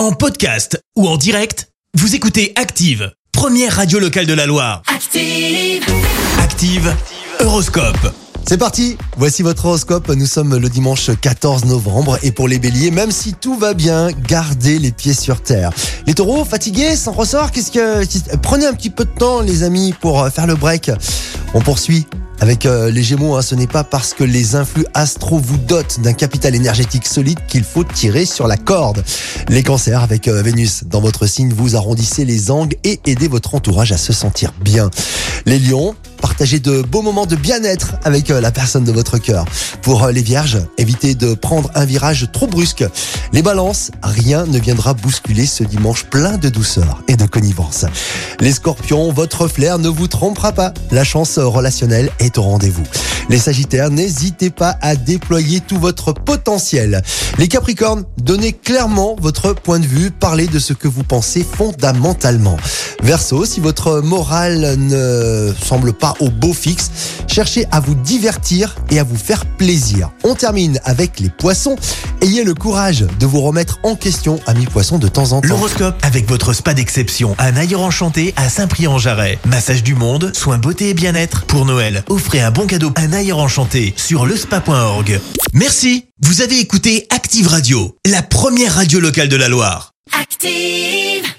En podcast ou en direct, vous écoutez Active, première radio locale de la Loire. Active. Active, Horoscope. C'est parti, voici votre horoscope. Nous sommes le dimanche 14 novembre et pour les béliers, même si tout va bien, gardez les pieds sur terre. Les taureaux, fatigués, sans ressort, qu'est-ce que... Prenez un petit peu de temps les amis pour faire le break. On poursuit avec euh, les Gémeaux, hein, ce n'est pas parce que les influx astro vous dotent d'un capital énergétique solide qu'il faut tirer sur la corde. Les cancers, avec euh, Vénus dans votre signe, vous arrondissez les angles et aidez votre entourage à se sentir bien. Les lions, partagez de beaux moments de bien-être avec euh, la personne de votre cœur. Pour les vierges, évitez de prendre un virage trop brusque. Les balances, rien ne viendra bousculer ce dimanche plein de douceur et de connivence. Les scorpions, votre flair ne vous trompera pas. La chance relationnelle est au rendez-vous. Les sagittaires, n'hésitez pas à déployer tout votre potentiel. Les capricornes, donnez clairement votre point de vue, parlez de ce que vous pensez fondamentalement. Verseau, si votre morale ne semble pas au beau fixe, cherchez à vous divertir et à vous faire plaisir. On termine avec les poissons. Ayez le courage de vous remettre en question, amis poissons, de temps en temps. L'horoscope avec votre spa d'exception à Naïr Enchanté à Saint-Prix-en-Jarret. Massage du monde, soins beauté et bien-être. Pour Noël, offrez un bon cadeau à Naïr Enchanté sur lespa.org. Merci. Vous avez écouté Active Radio, la première radio locale de la Loire. Active.